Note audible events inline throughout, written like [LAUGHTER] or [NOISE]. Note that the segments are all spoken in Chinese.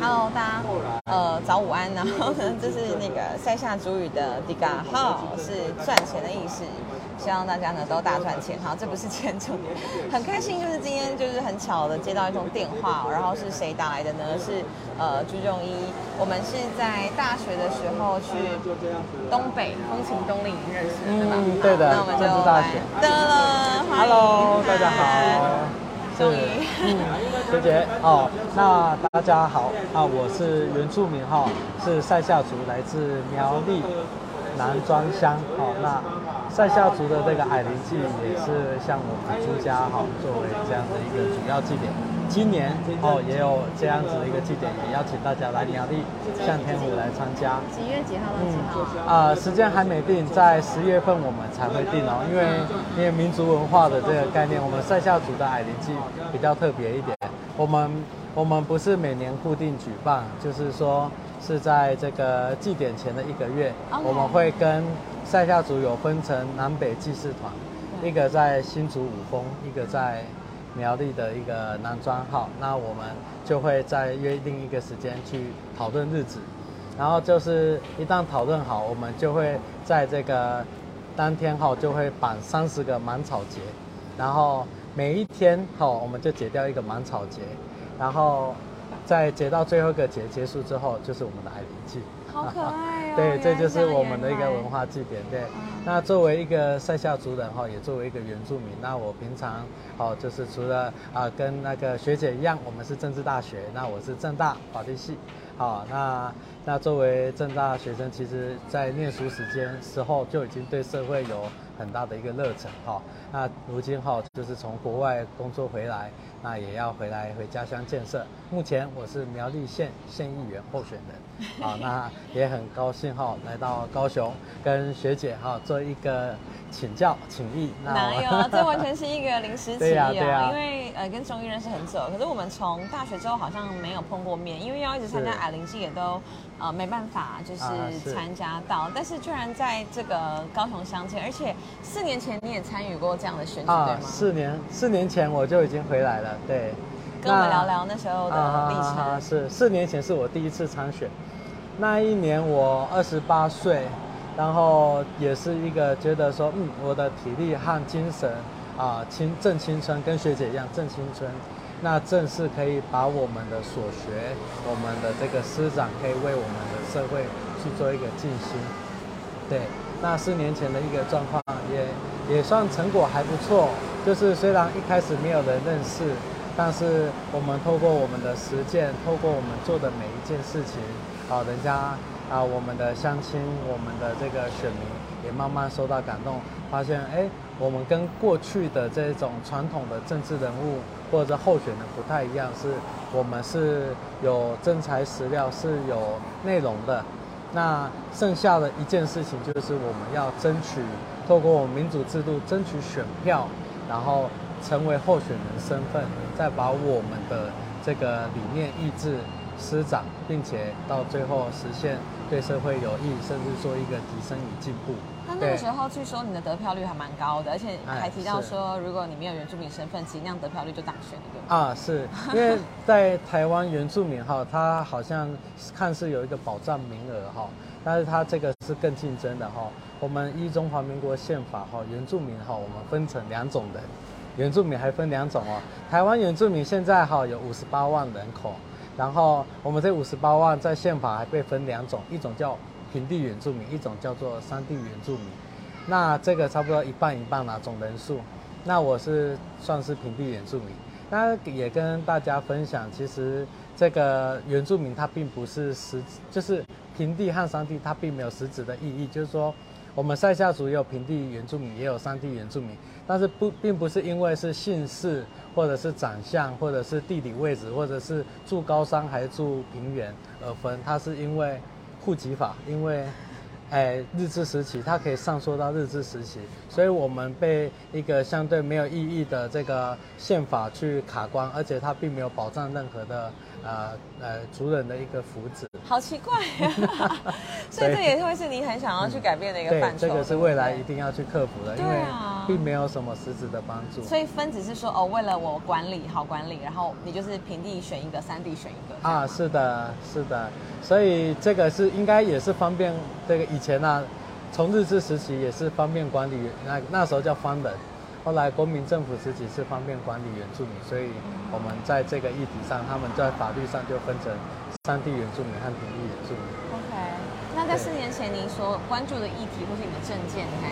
Hello，大家呃早午安，然后呢，[LAUGHS] 这是那个塞夏主语的 diga 好，是赚钱的意思，希望大家呢都大赚钱。好，这不是钱重点，很开心，就是今天就是很巧的接到一通电话，然后是谁打来的呢？是呃朱仲一，我们是在大学的时候去东北风情冬令营认识的，对吧？嗯对的那我们就来 Hello，大家好，终于嗯，学姐哦，那大家好啊，我是原住民哈，是塞夏族，来自苗栗南庄乡哦。那塞夏族的这个矮灵祭也是像我们朱家哈作为这样的一个主要祭典。今年哦也有这样子的一个祭典，也邀请大家来苗栗向天舞来参加。几月几号到几号啊？啊、时间还没定，在十月份我们才会定哦，因为因为民族文化的这个概念，我们塞夏族的矮灵祭比较特别一点，我们我们不是每年固定举办，就是说是在这个祭典前的一个月我们会跟塞夏族有分成南北祭祀团，一个在新竹五峰，一个在苗栗的一个男装号，那我们就会在约定一个时间去讨论日子，然后就是一旦讨论好，我们就会在这个当天哈就会绑三十个芒草结，然后每一天哈我们就解掉一个芒草结，然后在结到最后一个结结束之后，就是我们的爱灵祭。好可爱哦！对，这就是我们的一个文化祭典。对，嗯那作为一个塞夏族人哈，也作为一个原住民，那我平常哦，就是除了啊、跟那个学姐一样，我们是政治大学，那我是政大法律系。好，那那作为政大学生，其实在念书时间时候就已经对社会有很大的一个热忱哈。那如今哈就是从国外工作回来，那也要回来回家乡建设。目前我是苗栗县县议员候选人，[LAUGHS] 好，那也很高兴哈来到高雄跟学姐哈做一个请教请益。那我哪有？[LAUGHS] 这完全是一个临时起对意啊！因为呃，跟中医认识很久，可是我们从大学之后好像没有碰过面，因为要一直参加是矮灵祭也都呃没办法就是参加到，但是居然在这个高雄相见，而且四年前你也参与过这样的选举，对啊，吗？四年四年前我就已经回来了，对。跟我们聊聊那时候的历啊程。是四年前是我第一次参选，那一年我二十八岁，然后也是一个觉得说，嗯，我的体力和精神啊，青正青春，跟学姐一样正青春，那正是可以把我们的所学，我们的这个师长可以为我们的社会去做一个尽心。对，那四年前的一个状况也也算成果还不错，就是虽然一开始没有人认识，但是我们透过我们的实践，透过我们做的每一件事情，啊，人家啊，我们的乡亲，我们的这个选民也慢慢受到感动，发现哎，我们跟过去的这种传统的政治人物或者候选人不太一样，是我们是有真材实料，是有内容的。那剩下的一件事情就是我们要争取，透过我们民主制度争取选票，然后成为候选人身份，再把我们的这个理念意志施展，并且到最后实现对社会有益，甚至做一个提升与进步。那那个时候据说你的得票率还蛮高的，而且哎还提到是说，如果你没有原住民身份，其实那样得票率就当选了，对吗？啊，是因为在台湾原住民哈，他好像看似有一个保障名额哈，但是他这个是更竞争的哈。我们依中华民国宪法哈，原住民哈，我们分成两种人，原住民还分两种哦。台湾原住民现在哈有五十八万人口，然后我们这五十八万在宪法还被分两种，一种叫平地原住民，一种叫做山地原住民。那这个差不多一半一半啦、总人数。那我是算是平地原住民，那也跟大家分享，其实这个原住民它并不是实，就是平地和山地它并没有实质的意义，就是说我们塞夏族有平地原住民，也有山地原住民，但是不并不是因为是姓氏或者是长相或者是地理位置或者是住高山还是住平原而分，它是因为户籍法，因为哎，日治时期，它可以上溯到日治时期，所以我们被一个相对没有意义的这个宪法去卡关，而且它并没有保障任何的呃呃族人的一个福祉。好奇怪呀、[LAUGHS] 所以这也会是你很想要去改变的一个对范畴。这个是未来一定要去克服的，因对为啊并没有什么实质的帮助。所以分只是说哦，为了我管理好管理，然后你就是平地选一个，山地选一个啊，是的，是的。所以这个是应该也是方便这个以前呢，从日治时期也是方便管理，那那时候叫方人，后来国民政府时期是方便管理原住民，所以我们在这个议题上，他们在法律上就分成山地原住民和平地原住民。OK，那在四年前您所关注的议题或是你的证件，还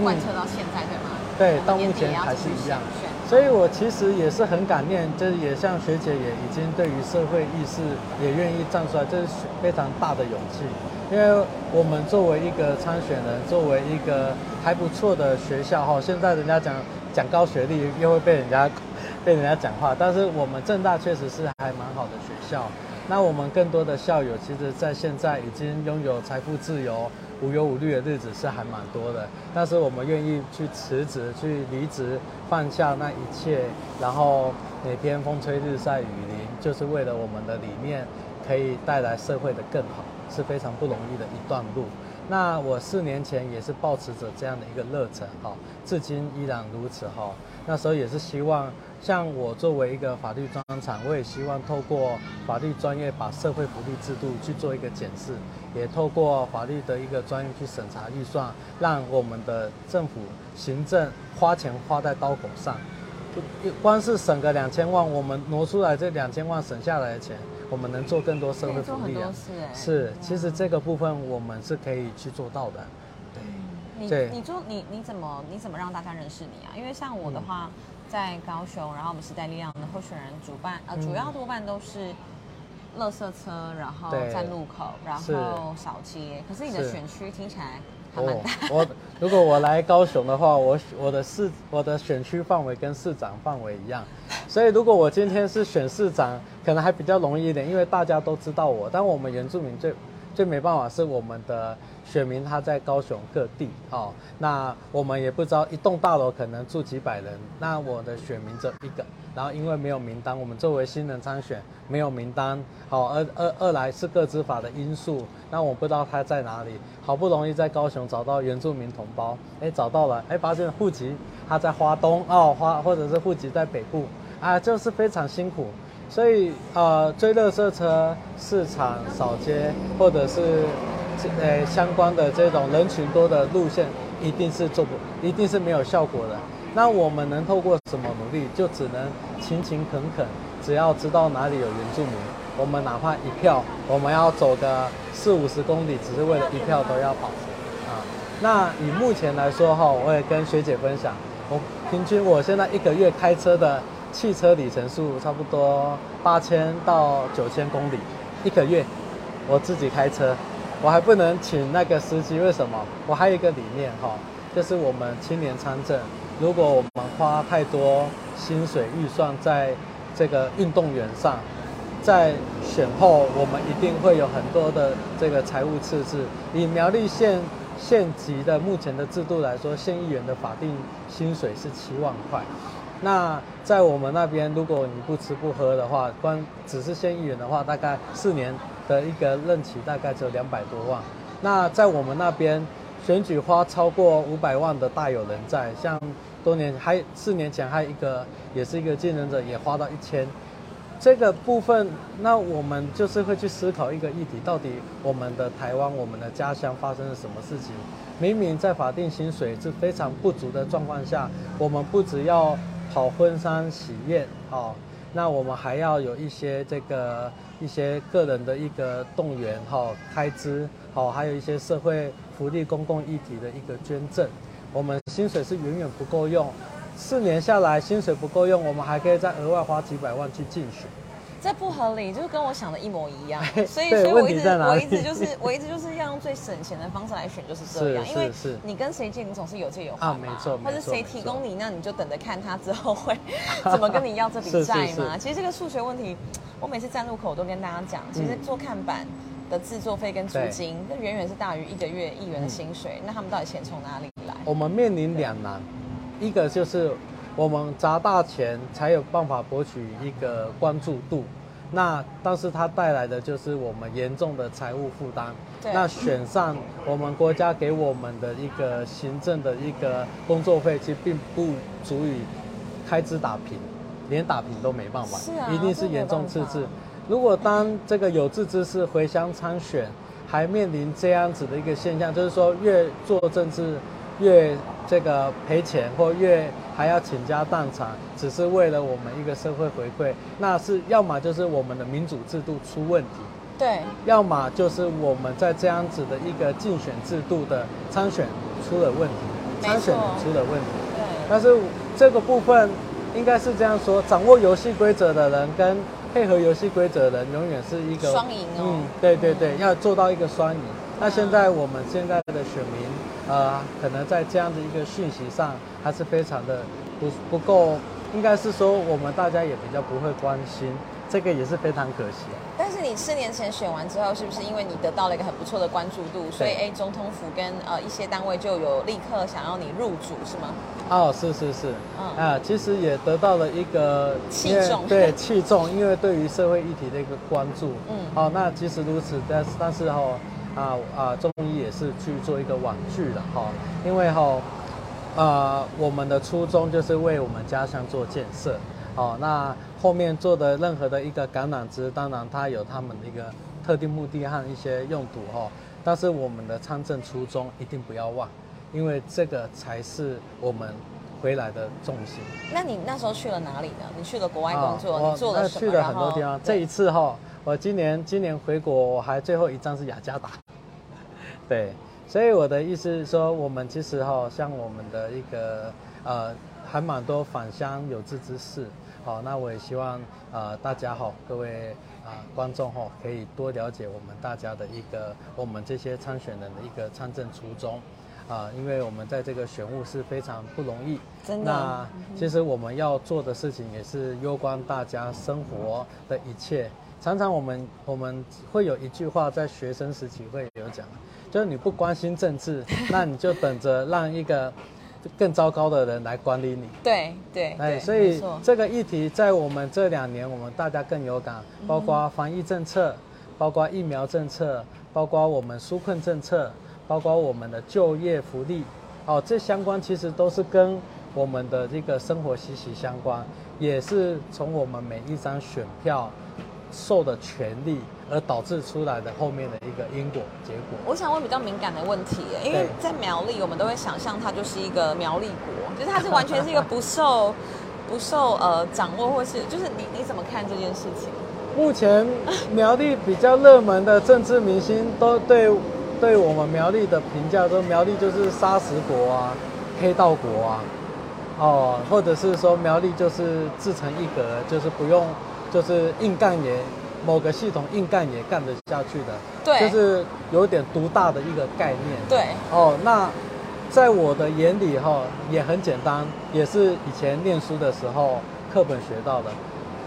贯彻到现在对吗？对，到目前还是一样。所以我其实也是很感念，就是也像学姐也已经对于社会意识也愿意站出来，这是非常大的勇气。因为我们作为一个参选人，作为一个还不错的学校哈，现在人家讲讲高学历又会被人家 [LAUGHS] 被人家讲话，但是我们正大确实是还蛮好的学校。那我们更多的校友，其实在现在已经拥有财富自由。无忧无虑的日子是还蛮多的，但是我们愿意去辞职、去离职，放下那一切，然后每天风吹日晒雨淋，就是为了我们的理念可以带来社会的更好，是非常不容易的一段路。那我四年前也是保持着这样的一个热忱，哈，至今依然如此，哈。那时候也是希望。像我作为一个法律专场，我也希望透过法律专业把社会福利制度去做一个检视，也透过法律的一个专业去审查预算，让我们的政府行政花钱花在刀口上，光是省个两千万，我们挪出来这两千万省下来的钱，我们能做更多社会福利啊。是，其实这个部分我们是可以去做到的。对，你你做你你怎么你怎么让大家认识你啊？因为像我的话。在高雄，然后我们时代力量的候选人主办，呃，主要多半都是，垃圾车，然后站路口，然后扫街。可是你的选区听起来还蛮大。我如果我来高雄的话，我我的市我的选区范围跟市长范围一样，所以如果我今天是选市长，可能还比较容易一点，因为大家都知道我。但我们原住民最最没办法是我们的。选民他在高雄各地，哦，那我们也不知道一栋大楼可能住几百人，那我的选民只有一个，然后因为没有名单，我们作为新人参选没有名单，好，二二二来是各执法的因素，那我不知道他在哪里，好不容易在高雄找到原住民同胞，哎，找到了，哎，发现户籍他在花东，哦，花或者是户籍在北部，啊，就是非常辛苦，所以呃，追乐色车、市场扫街或者是。呃，相关的这种人群多的路线，一定是做不，一定是没有效果的。那我们能透过什么努力？就只能勤勤恳恳。只要知道哪里有原住民，我们哪怕一票，我们要走个四五十公里，只是为了一票都要跑啊。那以目前来说哈，我也跟学姐分享，我平均我现在一个月开车的汽车里程数差不多八千到九千公里，一个月我自己开车。我还不能请那个司机，为什么？我还有一个理念哈，就是我们青年参政，如果我们花太多薪水预算在这个运动员上，在选后我们一定会有很多的这个财务赤字。以苗栗县县级的目前的制度来说，县议员的法定薪水是七万块。那在我们那边，如果你不吃不喝的话，光只是县议员的话，大概四年。的一个任期大概只有两百多万，那在我们那边选举花超过五百万的大有人在，像多年还四年前还有一个也是一个竞争者也花到一千，这个部分那我们就是会去思考一个议题，到底我们的台湾我们的家乡发生了什么事情？明明在法定薪水是非常不足的状况下，我们不只要跑婚丧喜宴哦，那我们还要有一些这个。一些个人的一个动员哈开支好，还有一些社会福利公共议题的一个捐赠，我们薪水是远远不够用，四年下来薪水不够用，我们还可以再额外花几百万去竞选。这不合理，就是跟我想的一模一样。[LAUGHS] 所以，所以我一直我一直就是我一直就是要用最省钱的方式来选，就是这样。因为你跟谁借，你总是有借有还嘛。没错，或者谁提供你，那你就等着看他之后会 [LAUGHS] 怎么跟你要这笔债嘛。其实这个数学问题，我每次站路口都跟大家讲，其实做看板的制作费跟租金，那远远是大于一个月一元的薪水。那他们到底钱从哪里来？我们面临两难，一个就是。我们砸大钱才有办法博取一个关注度，那但是它带来的就是我们严重的财务负担。那选上我们国家给我们的一个行政的一个工作费，其实并不足以开支打平，连打平都没办法，是啊一定是严重赤字。如果当这个有志之士回乡参选，还面临这样子的一个现象，就是说越做政治越这个赔钱，或越还要倾家荡产，只是为了我们一个社会回馈，那是要么就是我们的民主制度出问题，对，要么就是我们在这样子的一个竞选制度的参选出了问题，参选出了问题。对，但是这个部分应该是这样说：掌握游戏规则的人跟配合游戏规则的人，永远是一个双赢哦。嗯，对对对，要做到一个双赢。那现在我们现在的选民，呃，可能在这样的一个讯息上，还是非常的不不够，应该是说我们大家也比较不会关心，这个也是非常可惜。但是你四年前选完之后，是不是因为你得到了一个很不错的关注度，所以哎，总统府跟呃一些单位就有立刻想要你入主，是吗？哦，是是是，嗯。啊，其实也得到了一个器重。对器重，因为对于社会议题的一个关注，嗯。哦，那即使如此，但是但是哈、啊啊，中医也是去做一个网剧了哈、因为哈、呃，我们的初衷就是为我们家乡做建设，哦，那后面做的任何的一个橄榄枝，当然它有他们的一个特定目的和一些用途哈、但是我们的参政初衷一定不要忘，因为这个才是我们回来的重心。那你那时候去了哪里呢？你去了国外工作，啊你做了什么？去了很多地方。这一次哈，我今年今年回国，我还最后一站是雅加达。[LAUGHS] 对，所以我的意思是说，我们其实哈，像我们的一个呃，还蛮多返乡有志之士。好，那我也希望呃大家哈，各位啊、观众哈，可以多了解我们大家的一个我们这些参选人的一个参政初衷。啊，因为我们在这个选物是非常不容易，真的那其实我们要做的事情也是攸关大家生活的一切。常常我们我们会有一句话在学生时期会有讲，就是你不关心政治，[LAUGHS] 那你就等着让一个更糟糕的人来管理你。对对哎，所以这个议题在我们这两年，我们大家更有感，包括防疫政策，包括疫苗政策，包括我们纾困政策，包括我们的就业福利，哦，这相关其实都是跟我们的这个生活息息相关，也是从我们每一张选票受的权利而导致出来的后面的一个因果结果。我想问比较敏感的问题，因为在苗栗，我们都会想象它就是一个苗栗国，就是它是完全是一个不受 [LAUGHS] 不受呃掌握，或是就是你你怎么看这件事情？目前苗栗比较热门的政治明星都对对我们苗栗的评价都苗栗就是砂石国啊、黑道国啊，哦，或者是说苗栗就是自成一格，就是不用就是硬干也某个系统硬干也干得下去的，对就是有点独大的一个概念。对，哦，那在我的眼里哈、也很简单，也是以前念书的时候课本学到的，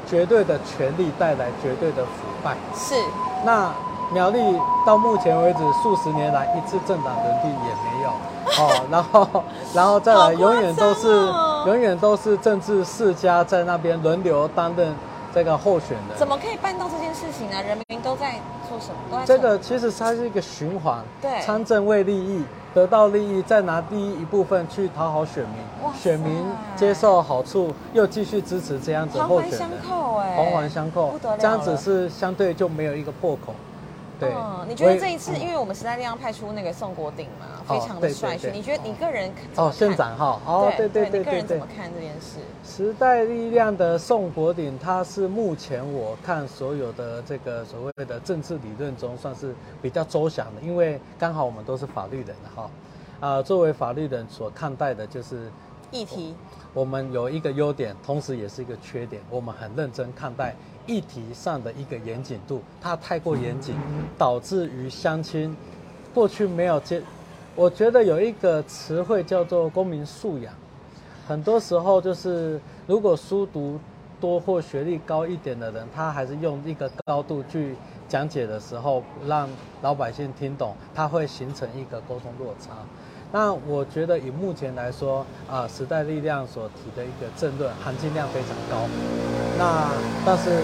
绝对的权力带来绝对的腐败。是那苗栗到目前为止数十年来一次政党轮替也没有。[LAUGHS] 哦，然后然后再来永远都是、哦永远都是政治世家在那边轮流担任这个候选人。怎么可以办到这件事情呢？人民都在做什么？都在这个其实它是一个循环，对。参政为利益，得到利益，再拿第一一部分去讨好选民。选民接受好处，又继续支持这样子环环相扣哎，环环相扣。这样子是相对就没有一个破口。对，嗯，你觉得这一次，因为我们时代力量派出那个宋国鼎嘛，哦非常的帅气，对你觉得你个人哦，县看长哈，哦，对对对你个人怎么。看这件事？时代力量的宋国鼎，他是目前我看所有的这个所谓的政治理论中，算是比较周详的，因为刚好我们都是法律人哈，啊、作为法律人所看待的就是议题我们有一个优点，同时也是一个缺点。我们很认真看待议题上的一个严谨度，它太过严谨，导致于乡亲过去没有接。我觉得有一个词汇叫做公民素养，很多时候就是如果书读多或学历高一点的人，他还是用一个高度去讲解的时候，让老百姓听懂，他会形成一个沟通落差。那我觉得以目前来说，啊、时代力量所提的一个政论含金量非常高。那但是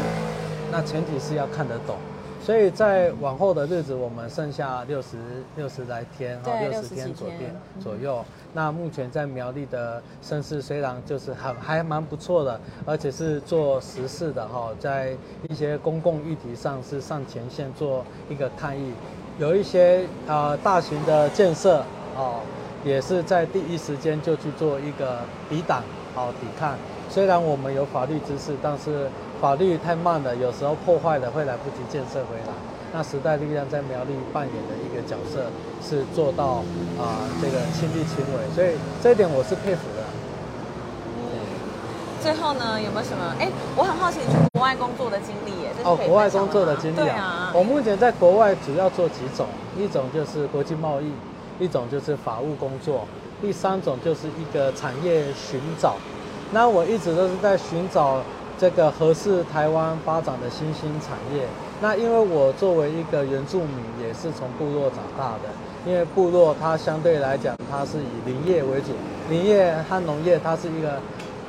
那前提是要看得懂。所以在往后的日子，我们剩下六十六十来天，哈，六十天左右天左右。那目前在苗栗的声势虽然就是很还蛮不错的，而且是做实事的哈，在一些公共议题上是上前线做一个抗议，有一些呃大型的建设哦，也是在第一时间就去做一个抵挡好抵抗。虽然我们有法律知识，但是法律太慢了，有时候破坏了会来不及建设回来。那时代力量在苗栗扮演的一个角色是做到啊、这个亲力亲为，所以这一点我是佩服的。最后呢，有没有什么？哎，我很好奇你去国外工作的经历耶，哦，国外工作的经历啊啊，，我目前在国外主要做几种，一种就是国际贸易，一种就是法务工作，第三种就是一个产业寻找。那我一直都是在寻找这个合适台湾发展的新兴产业。那因为我作为一个原住民，也是从部落长大的，因为部落它相对来讲，它是以林业为主，林业和农业它是一个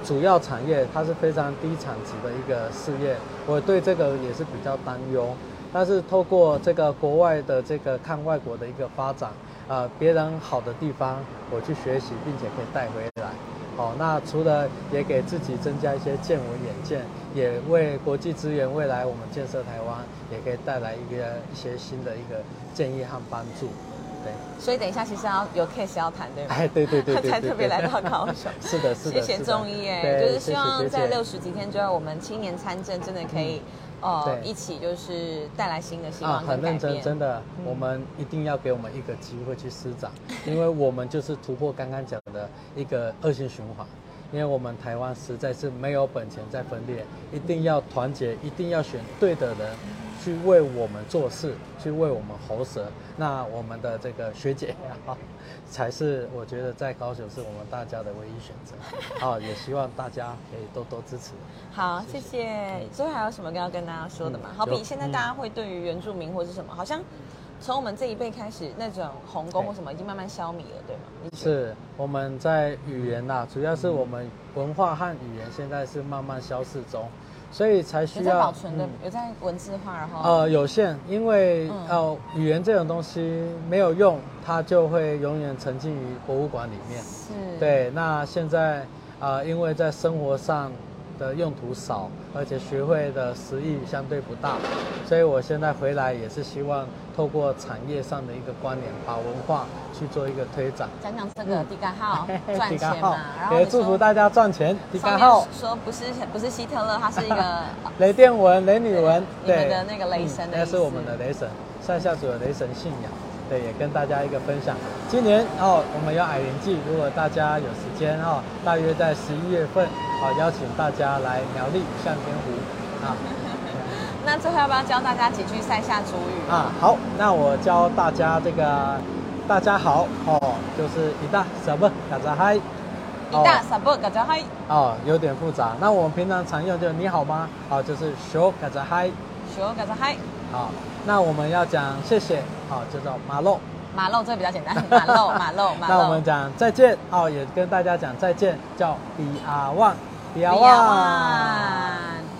主要产业，它是非常低产值的一个事业，我对这个也是比较担忧。但是透过这个国外的这个看外国的一个发展，呃，别人好的地方我去学习，并且可以带回来。好，那除了也给自己增加一些见闻眼见，也为国际资源未来我们建设台湾，也可以带来一个一些新的一个建议和帮助。对，所以等一下其实要有 case 要谈，对吗？哎，对对对 [LAUGHS] 才特别来到高雄。[LAUGHS] 是的，是的，谢谢中医哎，就是希望在六十几天之后，我们青年参政真的可以，呃，对。一起就是带来新的希啊，望啊很认真，真的，嗯。我们一定要给我们一个机会去施展，因为我们就是突破刚刚讲的一个恶性循环。因为我们台湾实在是没有本钱在分裂，一定要团结，一定要选对的人，去为我们做事，去为我们喉舌。那我们的这个学姐啊，[LAUGHS] 才是我觉得在高雄是我们大家的唯一选择。[LAUGHS] 啊，也希望大家可以多多支持。好，谢谢。最后还有什么要跟大家说的吗？嗯好比现在大家会对于原住民或是什么，好像从我们这一辈开始，那种鸿沟或什么已经慢慢消弭了，对吗？是我们在语言呐、主要是我们文化和语言现在是慢慢消逝中，所以才需要保存的嗯，有在文字化，然后呃有限，因为、嗯。呃语言这种东西没有用，它就会永远沉浸于博物馆里面。是，对，那现在呃因为在生活上的用途少，而且学会的实益相对不大，所以我现在回来也是希望透过产业上的一个关联，把文化去做一个推展。讲讲这个迪嘎号。[LAUGHS] 赚钱嘛，然后也祝福大家赚钱。迪上面嘎号，说不是不是希特勒，他是一个 [LAUGHS] 雷电文、雷女文，你们的那个雷神的嗯那是我们的雷神，上下组有雷神信仰，对，也跟大家一个分享。今年哦，我们有矮人季，如果大家有时间哦，大约在十一月份，哦，邀请大家来苗栗向天湖啊 [LAUGHS] 那最后要不要教大家几句塞下主语？啊，好，那我教大家这个大家好哦，就是一大什么大家嗨。一大撒布嘎扎嗨，哦，有点复杂。那我们平常常用就你好吗？好，就是说嘎扎嗨。说嘎扎嗨，好，那我们要讲谢谢，好，就叫马肉。马肉这个比较简单，马肉 [LAUGHS] 马肉马肉。那我们讲再见，哦，也跟大家讲再见，叫比阿旺，比阿比亚旺。万。